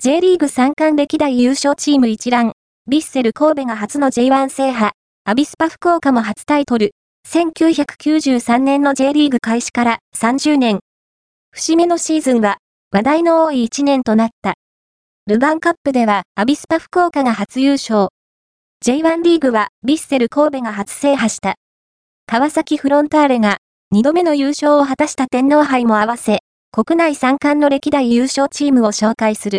J リーグ三冠歴代優勝チーム一覧、ビッセル神戸が初の J1 制覇、アビスパ福岡も初タイトル、1993年の J リーグ開始から30年。節目のシーズンは、話題の多い1年となった。ルヴァンカップではアビスパ福岡が初優勝。J1 リーグはビッセル神戸が初制覇した。川崎フロンターレが2度目の優勝を果たした天皇杯も合わせ、国内三冠の歴代優勝チームを紹介する。